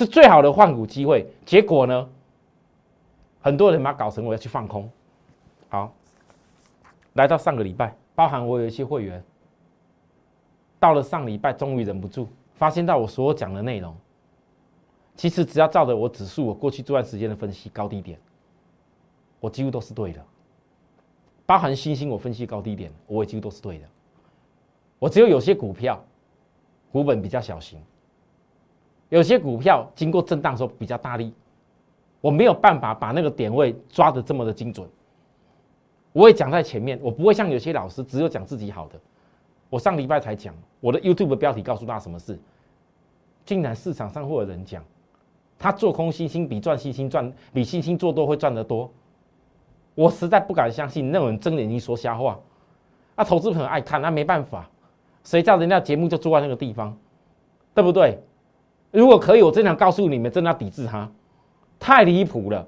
是最好的换股机会。结果呢，很多人把它搞成我要去放空。好，来到上个礼拜，包含我有一些会员，到了上礼拜终于忍不住，发现到我所有讲的内容，其实只要照着我指数，我过去这段时间的分析高低点，我几乎都是对的。包含星星，我分析高低点，我也几乎都是对的。我只有有些股票，股本比较小型，有些股票经过震荡时候比较大力，我没有办法把那个点位抓得这么的精准。我也讲在前面，我不会像有些老师只有讲自己好的。我上礼拜才讲我的 YouTube 标题，告诉大家什么事，竟然市场上会有人讲，他做空星星比赚星星赚，比星星做多会赚得多。我实在不敢相信那种人睁眼睛说瞎话，啊，投资朋友爱看，那没办法，谁叫人家节目就坐在那个地方，对不对？如果可以，我真想告诉你们，真的要抵制他，太离谱了，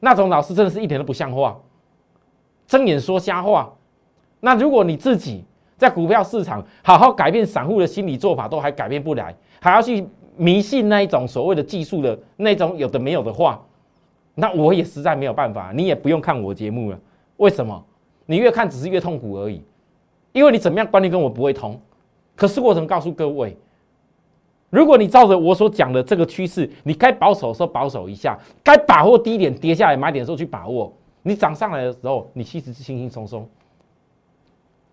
那种老师真的是一点都不像话，睁眼说瞎话。那如果你自己在股票市场好好改变散户的心理做法，都还改变不来，还要去迷信那一种所谓的技术的那种有的没有的话。那我也实在没有办法，你也不用看我节目了。为什么？你越看只是越痛苦而已，因为你怎么样观念跟我不会通。可是我怎么告诉各位，如果你照着我所讲的这个趋势，你该保守的时候保守一下，该把握低点跌下来买点的时候去把握。你涨上来的时候，你其实是轻轻松松。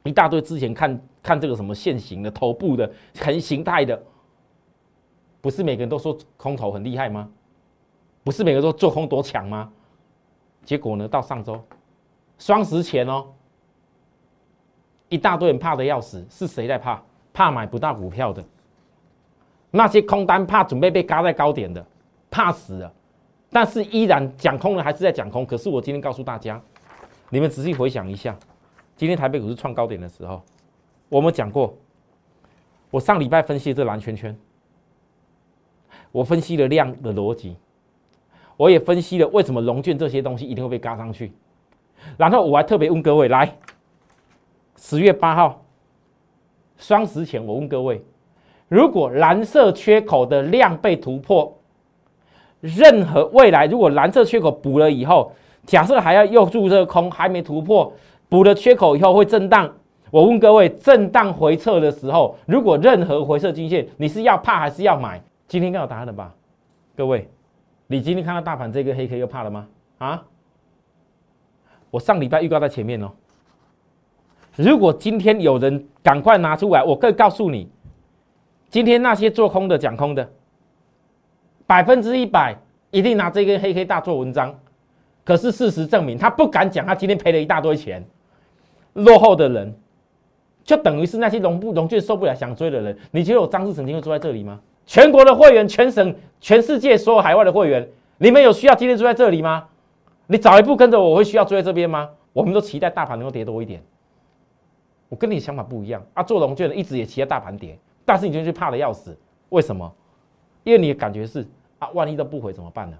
一大堆之前看看这个什么现行的头部的很形态的，不是每个人都说空头很厉害吗？不是每个人都做空多强吗？结果呢？到上周双十前哦，一大堆人怕的要死，是谁在怕？怕买不到股票的那些空单，怕准备被嘎在高点的，怕死了。但是依然讲空了，还是在讲空。可是我今天告诉大家，你们仔细回想一下，今天台北股市创高点的时候，我们讲过，我上礼拜分析这蓝圈圈，我分析了量的逻辑。我也分析了为什么龙卷这些东西一定会被嘎上去，然后我还特别问各位，来十月八号双十前，我问各位，如果蓝色缺口的量被突破，任何未来如果蓝色缺口补了以后，假设还要又注这个空还没突破，补了缺口以后会震荡，我问各位，震荡回撤的时候，如果任何回撤均线，你是要怕还是要买？今天该有答案了吧，各位？你今天看到大盘这个黑 K 又怕了吗？啊！我上礼拜预告在前面哦。如果今天有人赶快拿出来，我可以告诉你，今天那些做空的、讲空的，百分之一百一定拿这根黑黑大做文章。可是事实证明，他不敢讲，他今天赔了一大堆钱。落后的人，就等于是那些龙不龙券受不了想追的人。你觉得我张志成今天会坐在这里吗？全国的会员，全省、全世界所有海外的会员，你们有需要今天住在这里吗？你早一步跟着我，我会需要住在这边吗？我们都期待大盘能够跌多一点。我跟你想法不一样啊！做龙券的一直也期待大盘跌，但是你就是怕的要死。为什么？因为你的感觉是啊，万一都不回怎么办呢？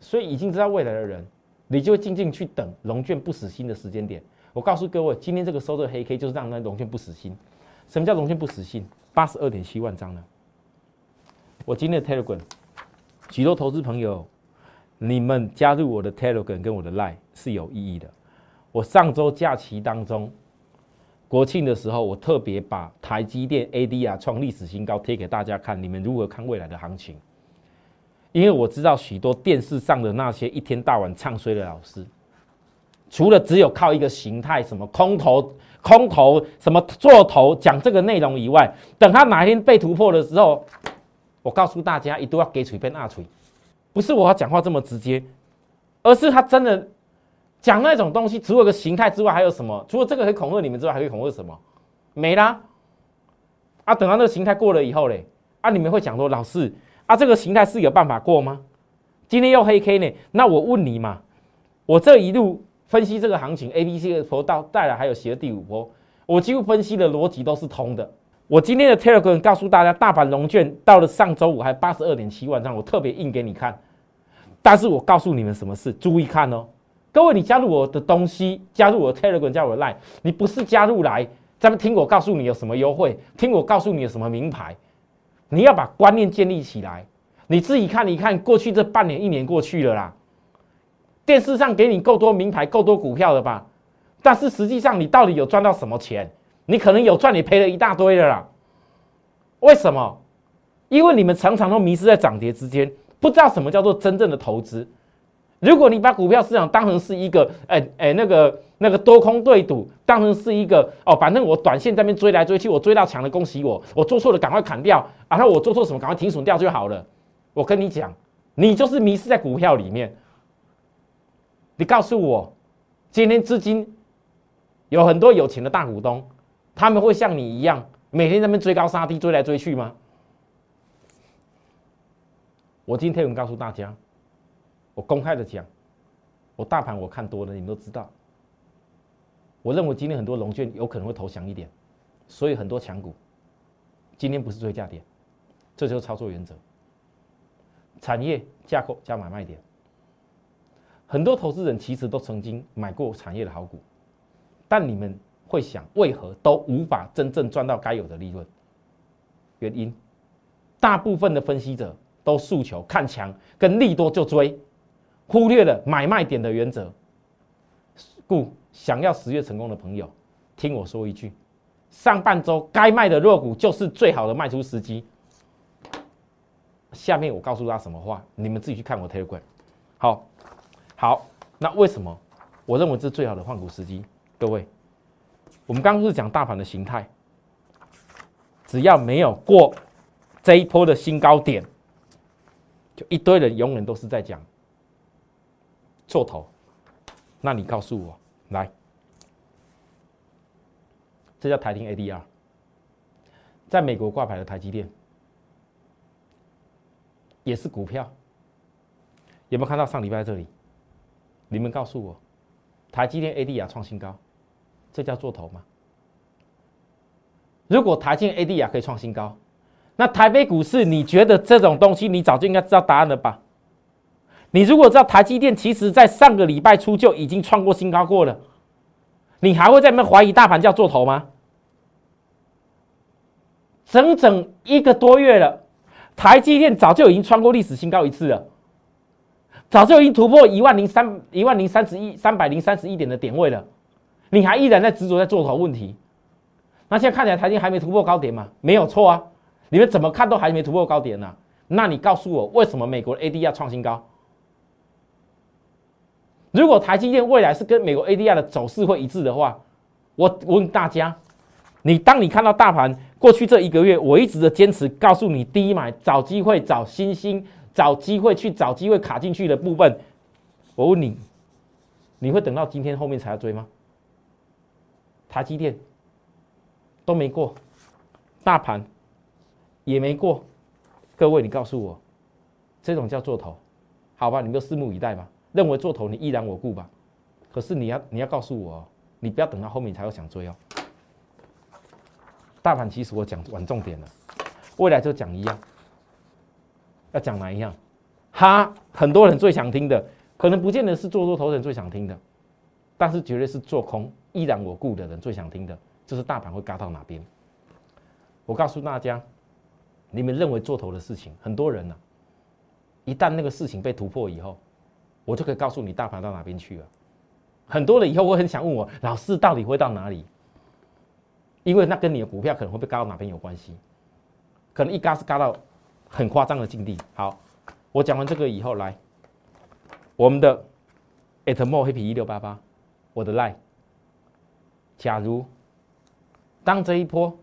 所以已经知道未来的人，你就静静去等龙卷不死心的时间点。我告诉各位，今天这个收的黑 K 就是让那龙卷不死心。什么叫龙卷不死心？八十二点七万张呢？我今天的 Telegram，许多投资朋友，你们加入我的 Telegram 跟我的 Line 是有意义的。我上周假期当中，国庆的时候，我特别把台积电 ADR 创历史新高贴给大家看，你们如何看未来的行情？因为我知道许多电视上的那些一天到晚唱衰的老师，除了只有靠一个形态，什么空头、空头什么做头讲这个内容以外，等他哪一天被突破的时候。我告诉大家，一定要给锤变二锤，不是我要讲话这么直接，而是他真的讲那种东西，除了个形态之外，还有什么？除了这个可以恐吓你们之外，还可以恐吓什么？没啦！啊，等到那个形态过了以后嘞，啊，你们会讲说，老师啊，这个形态是有办法过吗？今天又黑 K 呢？那我问你嘛，我这一路分析这个行情，A、B、C 的波到带来，还有斜第五波，我几乎分析的逻辑都是通的。我今天的 Telegram 告诉大家，大盘龙券到了上周五还八十二点七万张，我特别印给你看。但是我告诉你们什么事，注意看哦，各位，你加入我的东西，加入我的 Telegram，加入我的 Line，你不是加入来咱们听我告诉你有什么优惠，听我告诉你有什么名牌，你要把观念建立起来。你自己看一看，过去这半年、一年过去了啦，电视上给你够多名牌、够多股票了吧？但是实际上，你到底有赚到什么钱？你可能有赚，你赔了一大堆的啦。为什么？因为你们常常都迷失在涨跌之间，不知道什么叫做真正的投资。如果你把股票市场当成是一个，哎哎，那个那个多空对赌，当成是一个哦，反正我短线在那边追来追去，我追到强的，恭喜我；我做错了，赶快砍掉，然后我做错什么，赶快停损掉就好了。我跟你讲，你就是迷失在股票里面。你告诉我，今天资金有很多有钱的大股东，他们会像你一样，每天在那边追高杀低，追来追去吗？我今天我告诉大家。我公开的讲，我大盘我看多了，你们都知道。我认为今天很多龙券有可能会投降一点，所以很多强股今天不是追价点，这就是操作原则。产业架构加买卖点，很多投资人其实都曾经买过产业的好股，但你们会想，为何都无法真正赚到该有的利润？原因，大部分的分析者都诉求看强跟利多就追。忽略了买卖点的原则，故想要十月成功的朋友，听我说一句：上半周该卖的弱股就是最好的卖出时机。下面我告诉他什么话，你们自己去看我 Telegram。好，好，那为什么我认为这是最好的换股时机？各位，我们刚刚是讲大盘的形态，只要没有过这一波的新高点，就一堆人永远都是在讲。做头，那你告诉我，来，这叫台积 ADR，在美国挂牌的台积电，也是股票，有没有看到上礼拜这里？你们告诉我，台积电 ADR 创新高，这叫做头吗？如果台积电 ADR 可以创新高，那台北股市，你觉得这种东西，你早就应该知道答案了吧？你如果知道台积电其实在上个礼拜初就已经创过新高过了，你还会在那怀疑大盘叫做头吗？整整一个多月了，台积电早就已经穿过历史新高一次了，早就已经突破一万零三一万零三十一三百零三十一点的点位了，你还依然在执着在做头问题？那现在看起来台积还没突破高点嘛？没有错啊，你们怎么看都还没突破高点呢？那你告诉我，为什么美国 AD 要创新高？如果台积电未来是跟美国 ADR 的走势会一致的话，我问大家，你当你看到大盘过去这一个月，我一直的坚持告诉你，低买找机会找新兴，找机会去找机会卡进去的部分，我问你，你会等到今天后面才要追吗？台积电都没过，大盘也没过，各位你告诉我，这种叫做头，好吧，你们就拭目以待吧。认为做头你依然我故吧，可是你要你要告诉我，你不要等到后面才会想追哦。大盘其实我讲完重点了，未来就讲一样，要讲哪一样？哈，很多人最想听的，可能不见得是做多头人最想听的，但是绝对是做空依然我故的人最想听的，就是大盘会嘎到哪边。我告诉大家，你们认为做头的事情，很多人呢，一旦那个事情被突破以后。我就可以告诉你大盘到哪边去了。很多人以后会很想问我，老师到底会到哪里？因为那跟你的股票可能会被嘎到哪边有关系，可能一嘎是嘎到很夸张的境地。好，我讲完这个以后，来我们的 atmore happy 一六八八，我的 line。假如当这一波，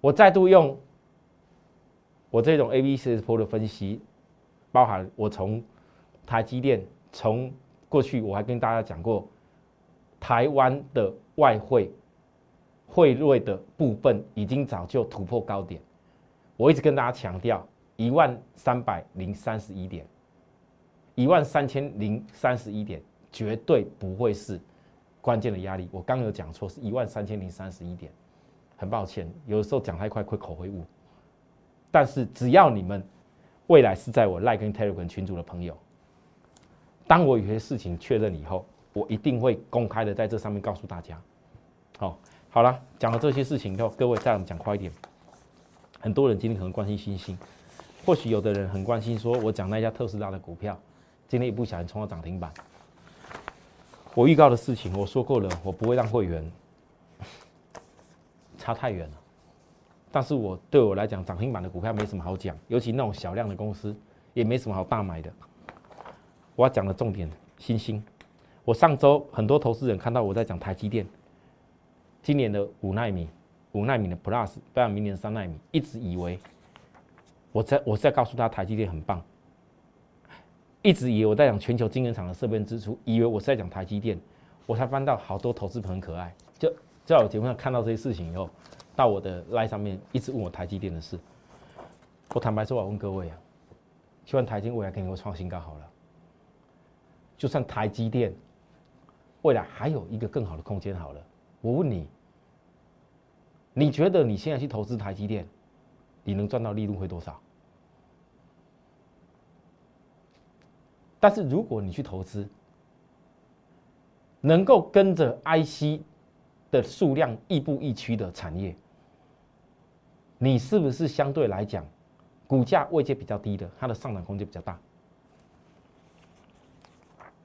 我再度用我这种 A B C 波的分析，包含我从台积电从过去我还跟大家讲过，台湾的外汇汇率的部分已经早就突破高点。我一直跟大家强调，一万三百零三十一点，一万三千零三十一点绝对不会是关键的压力。我刚有讲错，是一万三千零三十一点。很抱歉，有时候讲太快会口会误。但是只要你们未来是在我赖跟 Telegram 群组的朋友。当我有些事情确认以后，我一定会公开的在这上面告诉大家。好，好了，讲了这些事情以后，各位再讲快一点。很多人今天可能关心星星，或许有的人很关心，说我讲那家特斯拉的股票，今天一不小心冲到涨停板。我预告的事情，我说过了，我不会让会员 差太远了。但是我对我来讲，涨停板的股票没什么好讲，尤其那种小量的公司，也没什么好大买的。我要讲的重点，星星。我上周很多投资人看到我在讲台积电，今年的五纳米、五纳米的 Plus，不然明年三纳米，一直以为我在我在告诉他台积电很棒。一直以为我在讲全球晶圆厂的设备支出，以为我是在讲台积电，我才翻到好多投资朋友很可爱，就在我节目上看到这些事情以后，到我的 line 上面一直问我台积电的事。我坦白说，我问各位啊，希望台积电未来肯定会创新高好了。就算台积电未来还有一个更好的空间好了，我问你，你觉得你现在去投资台积电，你能赚到利润会多少？但是如果你去投资，能够跟着 IC 的数量亦步亦趋的产业，你是不是相对来讲，股价位阶比较低的，它的上涨空间比较大？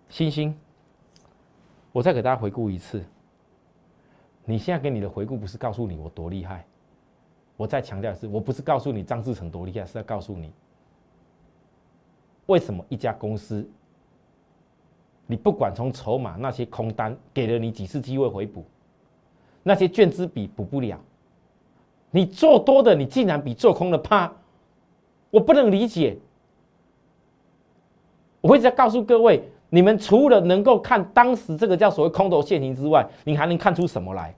星星，我再给大家回顾一次。你现在给你的回顾不是告诉你我多厉害，我再强调一次，我不是告诉你张志成多厉害，是在告诉你。为什么一家公司，你不管从筹码那些空单给了你几次机会回补，那些券资比补不了，你做多的你竟然比做空的怕，我不能理解。我会在告诉各位，你们除了能够看当时这个叫所谓空头现形之外，你还能看出什么来？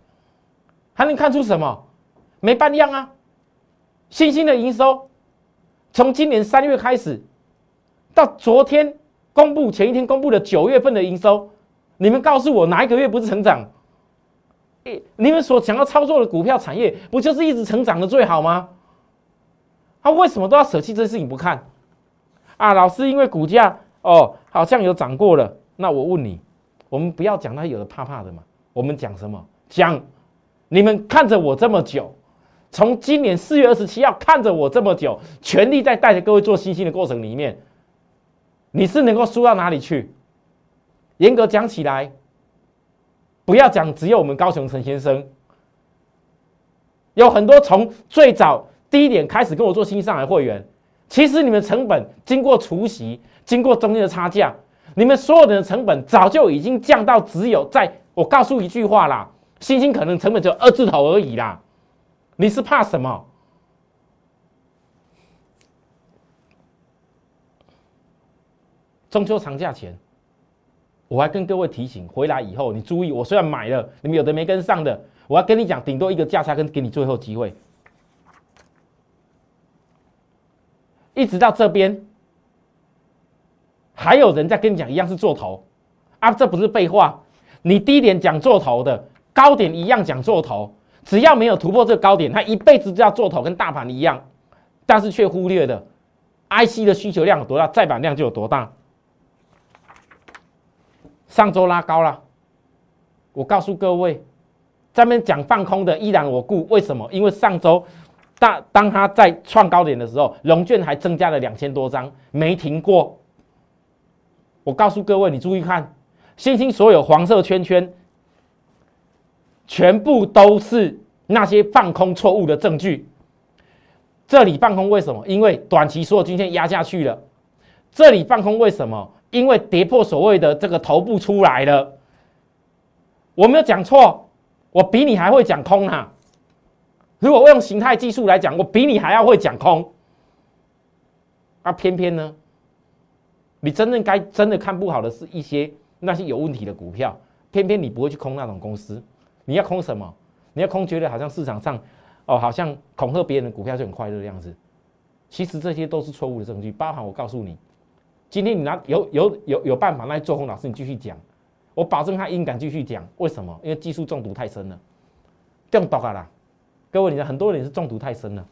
还能看出什么？没半样啊！新兴的营收，从今年三月开始。到昨天公布前一天公布的九月份的营收，你们告诉我哪一个月不是成长？你们所想要操作的股票产业，不就是一直成长的最好吗？他为什么都要舍弃这事情不看？啊，老师，因为股价哦好像有涨过了。那我问你，我们不要讲那有的怕怕的嘛，我们讲什么？讲你们看着我这么久，从今年四月二十七号看着我这么久，全力在带着各位做新兴的过程里面。你是能够输到哪里去？严格讲起来，不要讲只有我们高雄陈先生，有很多从最早第一点开始跟我做新上海会员，其实你们成本经过除息，经过中间的差价，你们所有人的成本早就已经降到只有在我告诉一句话啦，星星可能成本只有二字头而已啦，你是怕什么？中秋长假前，我还跟各位提醒，回来以后你注意，我虽然买了，你们有的没跟上的，我要跟你讲，顶多一个价差跟给你最后机会。一直到这边，还有人在跟你讲一样是做头啊，这不是废话。你低点讲做头的，高点一样讲做头，只要没有突破这个高点，他一辈子就要做头，跟大盘一样，但是却忽略的 IC 的需求量有多大，再版量就有多大。上周拉高了，我告诉各位，这边讲放空的依然我顾，为什么？因为上周大当他在创高点的时候，融券还增加了两千多张，没停过。我告诉各位，你注意看，星星所有黄色圈圈，全部都是那些放空错误的证据。这里放空为什么？因为短期所有均线压下去了。这里放空为什么？因为跌破所谓的这个头部出来了，我没有讲错，我比你还会讲空啊！如果我用形态技术来讲，我比你还要会讲空，啊，偏偏呢，你真正该真的看不好的是一些那些有问题的股票，偏偏你不会去空那种公司，你要空什么？你要空觉得好像市场上哦，好像恐吓别人的股票就很快乐的样子，其实这些都是错误的证据，包含我告诉你。今天你拿有有有有办法那做空老师，你继续讲，我保证他应敢继续讲。为什么？因为技术中毒太深了，中毒啊啦！各位，你的很多人是中毒太深了。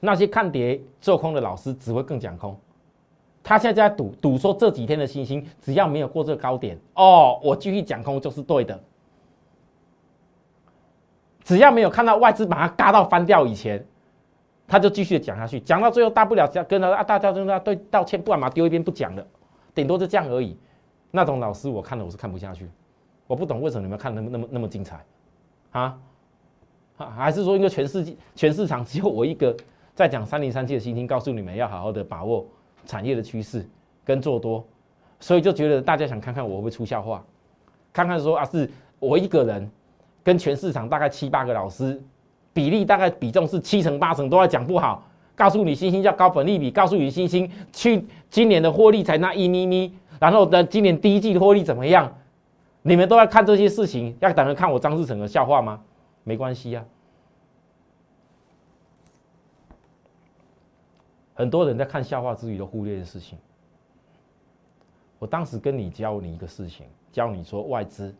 那些看跌做空的老师只会更讲空。他现在在赌赌说这几天的星星只要没有过这个高点哦，我继续讲空就是对的。只要没有看到外资把它嘎到翻掉以前，他就继续讲下去，讲到最后大不了跟他啊大家跟他对道歉，不然嘛丢一边不讲了，顶多就这样而已。那种老师我看了我是看不下去，我不懂为什么你们看那么那么那么精彩，啊，还是说因为全世界全市场只有我一个在讲三零三七的星星，告诉你们要好好的把握产业的趋势跟做多，所以就觉得大家想看看我会不会出笑话，看看说啊是我一个人跟全市场大概七八个老师。比例大概比重是七成八成都在讲不好，告诉你星星叫高本利比，告诉你星星去今年的获利才那一咪咪，然后呢今年第一季的获利怎么样？你们都在看这些事情，要等着看我张志成的笑话吗？没关系啊，很多人在看笑话之余都忽略的事情。我当时跟你教你一个事情，教你说外资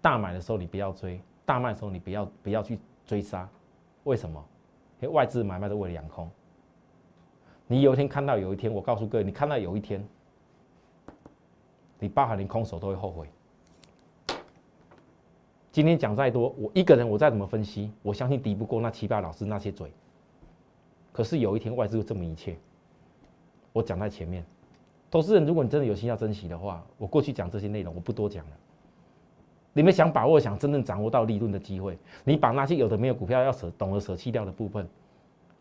大买的时候你不要追，大卖的时候你不要不要去。追杀，为什么？因为外资买卖都为了养空。你有一天看到，有一天，我告诉各位，你看到有一天，你包含连空手都会后悔。今天讲再多，我一个人我再怎么分析，我相信敌不过那七八老师那些嘴。可是有一天外资就证明一切。我讲在前面，投资人，如果你真的有心要珍惜的话，我过去讲这些内容，我不多讲了。你们想把握、想真正掌握到利润的机会，你把那些有的没有股票要舍、懂得舍弃掉的部分，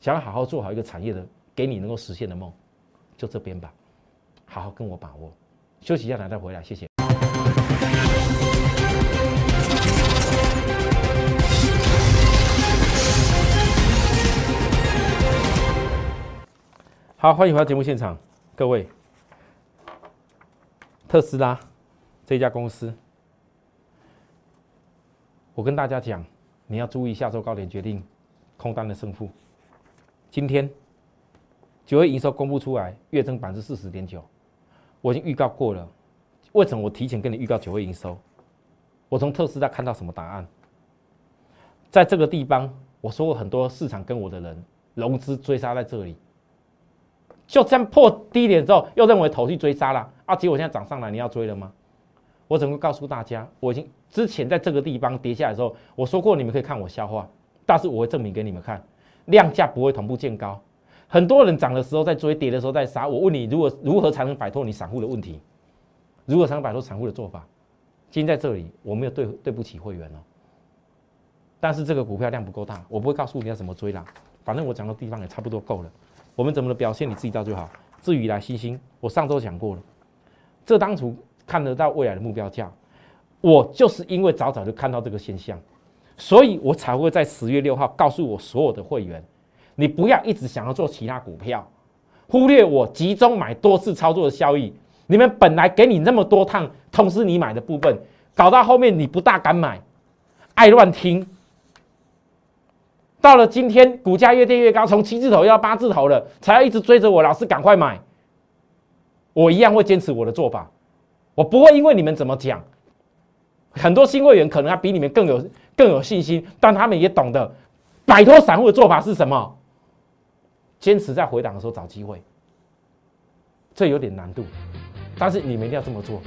想要好好做好一个产业的，给你能够实现的梦，就这边吧，好好跟我把握。休息一下，来再回来，谢谢。好，欢迎回到节目现场，各位，特斯拉这家公司。我跟大家讲，你要注意下周高点决定空单的胜负。今天九月营收公布出来，月增百分之四十点九，我已经预告过了。为什么我提前跟你预告九月营收？我从特斯拉看到什么答案？在这个地方，我说过很多市场跟我的人融资追杀在这里，就这样破低点之后，又认为头去追杀了啊！结果现在涨上来，你要追了吗？我怎么告诉大家？我已经之前在这个地方跌下来的时候，我说过你们可以看我笑话，但是我会证明给你们看，量价不会同步见高。很多人涨的时候在追，跌的时候在杀。我问你，如果如何才能摆脱你散户的问题？如何才能摆脱散户的做法？今天在这里，我没有对对不起会员哦。但是这个股票量不够大，我不会告诉你要怎么追啦。反正我讲的地方也差不多够了。我们怎么的表现你自己知道就好。至于来星星，我上周讲过了，这当初。看得到未来的目标价，我就是因为早早就看到这个现象，所以我才会在十月六号告诉我所有的会员，你不要一直想要做其他股票，忽略我集中买多次操作的效益。你们本来给你那么多趟通知你买的部分，搞到后面你不大敢买，爱乱听。到了今天股价越跌越高，从七字头要八字头了，才要一直追着我，老师赶快买。我一样会坚持我的做法。我不会因为你们怎么讲，很多新会员可能要比你们更有更有信心，但他们也懂得摆脱散户的做法是什么，坚持在回档的时候找机会，这有点难度，但是你们一定要这么做。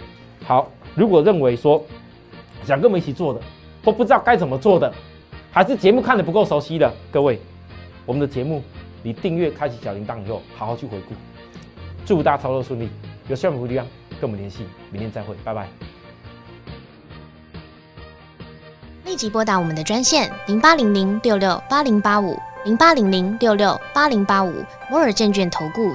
好，如果认为说想跟我们一起做的，或不知道该怎么做的，还是节目看的不够熟悉的，各位，我们的节目你订阅开启小铃铛以后，好好去回顾，祝大家操作顺利，有需要的地方。跟我们联系，明天再会，拜拜。立即拨打我们的专线零八零零六六八零八五零八零零六六八零八五摩尔证券投顾